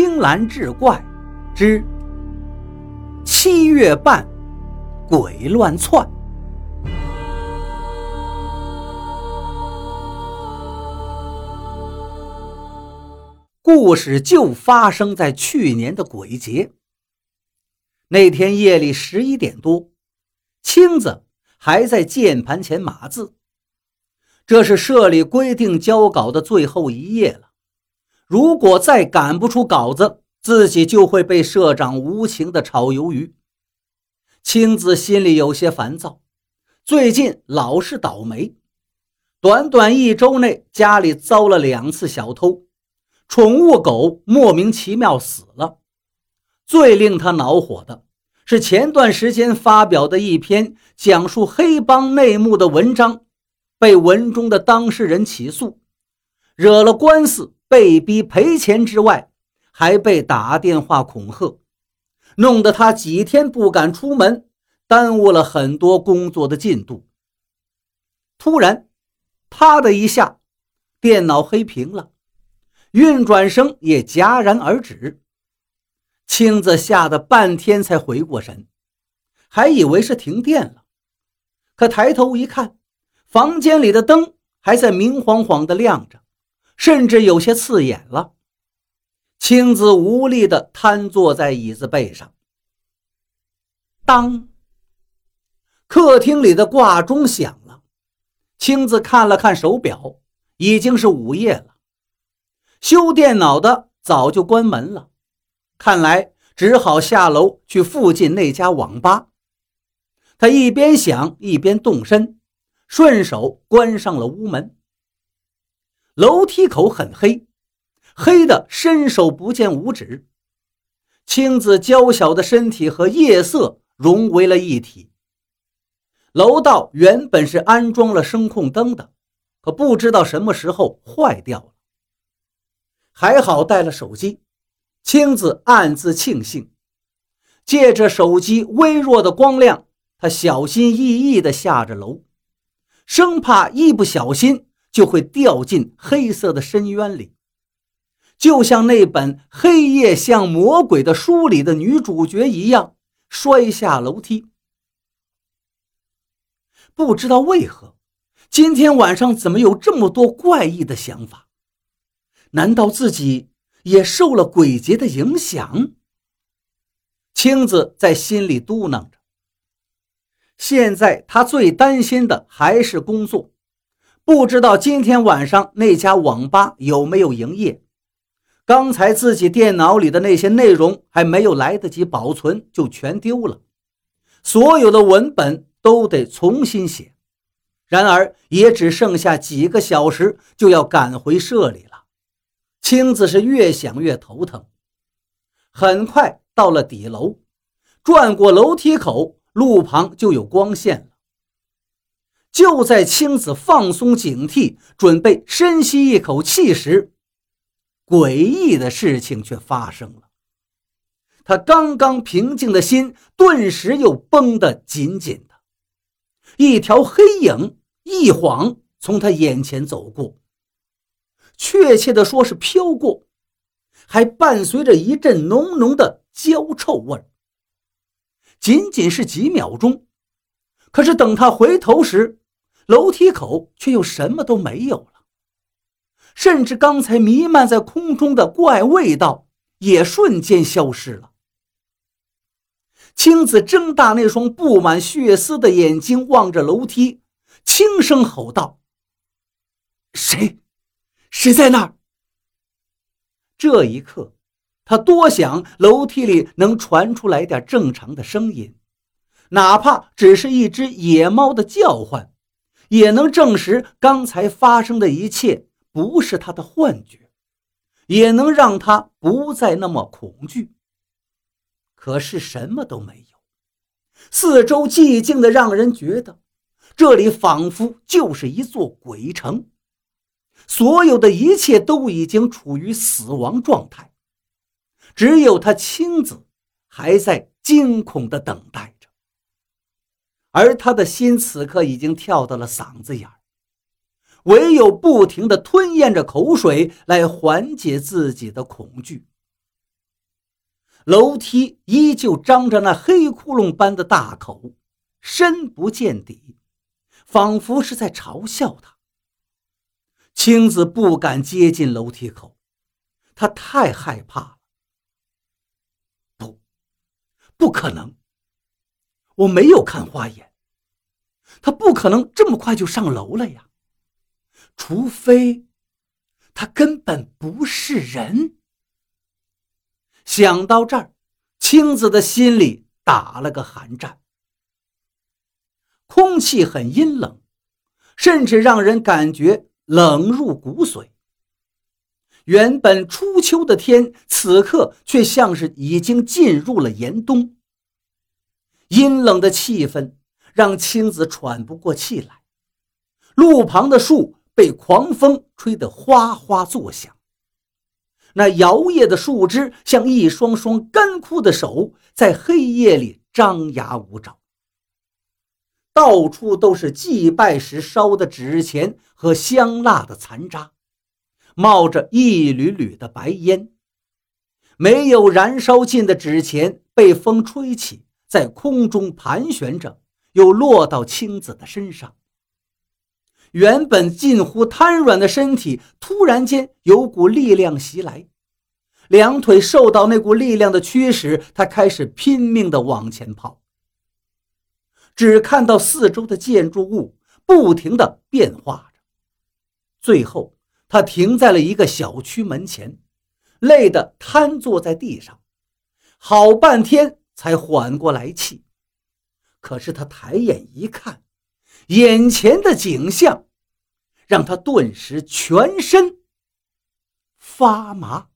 青蓝志怪之七月半，鬼乱窜。故事就发生在去年的鬼节。那天夜里十一点多，青子还在键盘前码字。这是社里规定交稿的最后一页了。如果再赶不出稿子，自己就会被社长无情的炒鱿鱼。青子心里有些烦躁，最近老是倒霉。短短一周内，家里遭了两次小偷，宠物狗莫名其妙死了。最令他恼火的是前段时间发表的一篇讲述黑帮内幕的文章，被文中的当事人起诉，惹了官司。被逼赔钱之外，还被打电话恐吓，弄得他几天不敢出门，耽误了很多工作的进度。突然，啪的一下，电脑黑屏了，运转声也戛然而止。青子吓得半天才回过神，还以为是停电了，可抬头一看，房间里的灯还在明晃晃的亮着。甚至有些刺眼了。青子无力地瘫坐在椅子背上。当，客厅里的挂钟响了。青子看了看手表，已经是午夜了。修电脑的早就关门了，看来只好下楼去附近那家网吧。他一边想，一边动身，顺手关上了屋门。楼梯口很黑，黑的伸手不见五指。青子娇小的身体和夜色融为了一体。楼道原本是安装了声控灯的，可不知道什么时候坏掉了。还好带了手机，青子暗自庆幸。借着手机微弱的光亮，他小心翼翼地下着楼，生怕一不小心。就会掉进黑色的深渊里，就像那本《黑夜像魔鬼》的书里的女主角一样，摔下楼梯。不知道为何，今天晚上怎么有这么多怪异的想法？难道自己也受了鬼节的影响？青子在心里嘟囔着。现在他最担心的还是工作。不知道今天晚上那家网吧有没有营业？刚才自己电脑里的那些内容还没有来得及保存，就全丢了。所有的文本都得重新写。然而，也只剩下几个小时就要赶回社里了。青子是越想越头疼。很快到了底楼，转过楼梯口，路旁就有光线了。就在青子放松警惕，准备深吸一口气时，诡异的事情却发生了。他刚刚平静的心顿时又绷得紧紧的，一条黑影一晃从他眼前走过，确切的说是飘过，还伴随着一阵浓浓的焦臭味仅仅是几秒钟，可是等他回头时，楼梯口却又什么都没有了，甚至刚才弥漫在空中的怪味道也瞬间消失了。青子睁大那双布满血丝的眼睛，望着楼梯，轻声吼道：“谁？谁在那儿？”这一刻，他多想楼梯里能传出来点正常的声音，哪怕只是一只野猫的叫唤。也能证实刚才发生的一切不是他的幻觉，也能让他不再那么恐惧。可是什么都没有，四周寂静的让人觉得这里仿佛就是一座鬼城，所有的一切都已经处于死亡状态，只有他青子还在惊恐的等待。而他的心此刻已经跳到了嗓子眼儿，唯有不停地吞咽着口水来缓解自己的恐惧。楼梯依旧张着那黑窟窿般的大口，深不见底，仿佛是在嘲笑他。青子不敢接近楼梯口，他太害怕了。不，不可能，我没有看花眼，他不可能这么快就上楼了呀，除非。他根本不是人。想到这儿，青子的心里打了个寒战。空气很阴冷，甚至让人感觉冷入骨髓。原本初秋的天，此刻却像是已经进入了严冬。阴冷的气氛让青子喘不过气来。路旁的树。被狂风吹得哗哗作响，那摇曳的树枝像一双双干枯的手，在黑夜里张牙舞爪。到处都是祭拜时烧的纸钱和香蜡的残渣，冒着一缕缕的白烟。没有燃烧尽的纸钱被风吹起，在空中盘旋着，又落到青子的身上。原本近乎瘫软的身体，突然间有股力量袭来，两腿受到那股力量的驱使，他开始拼命地往前跑。只看到四周的建筑物不停地变化着，最后他停在了一个小区门前，累得瘫坐在地上，好半天才缓过来气。可是他抬眼一看。眼前的景象，让他顿时全身发麻。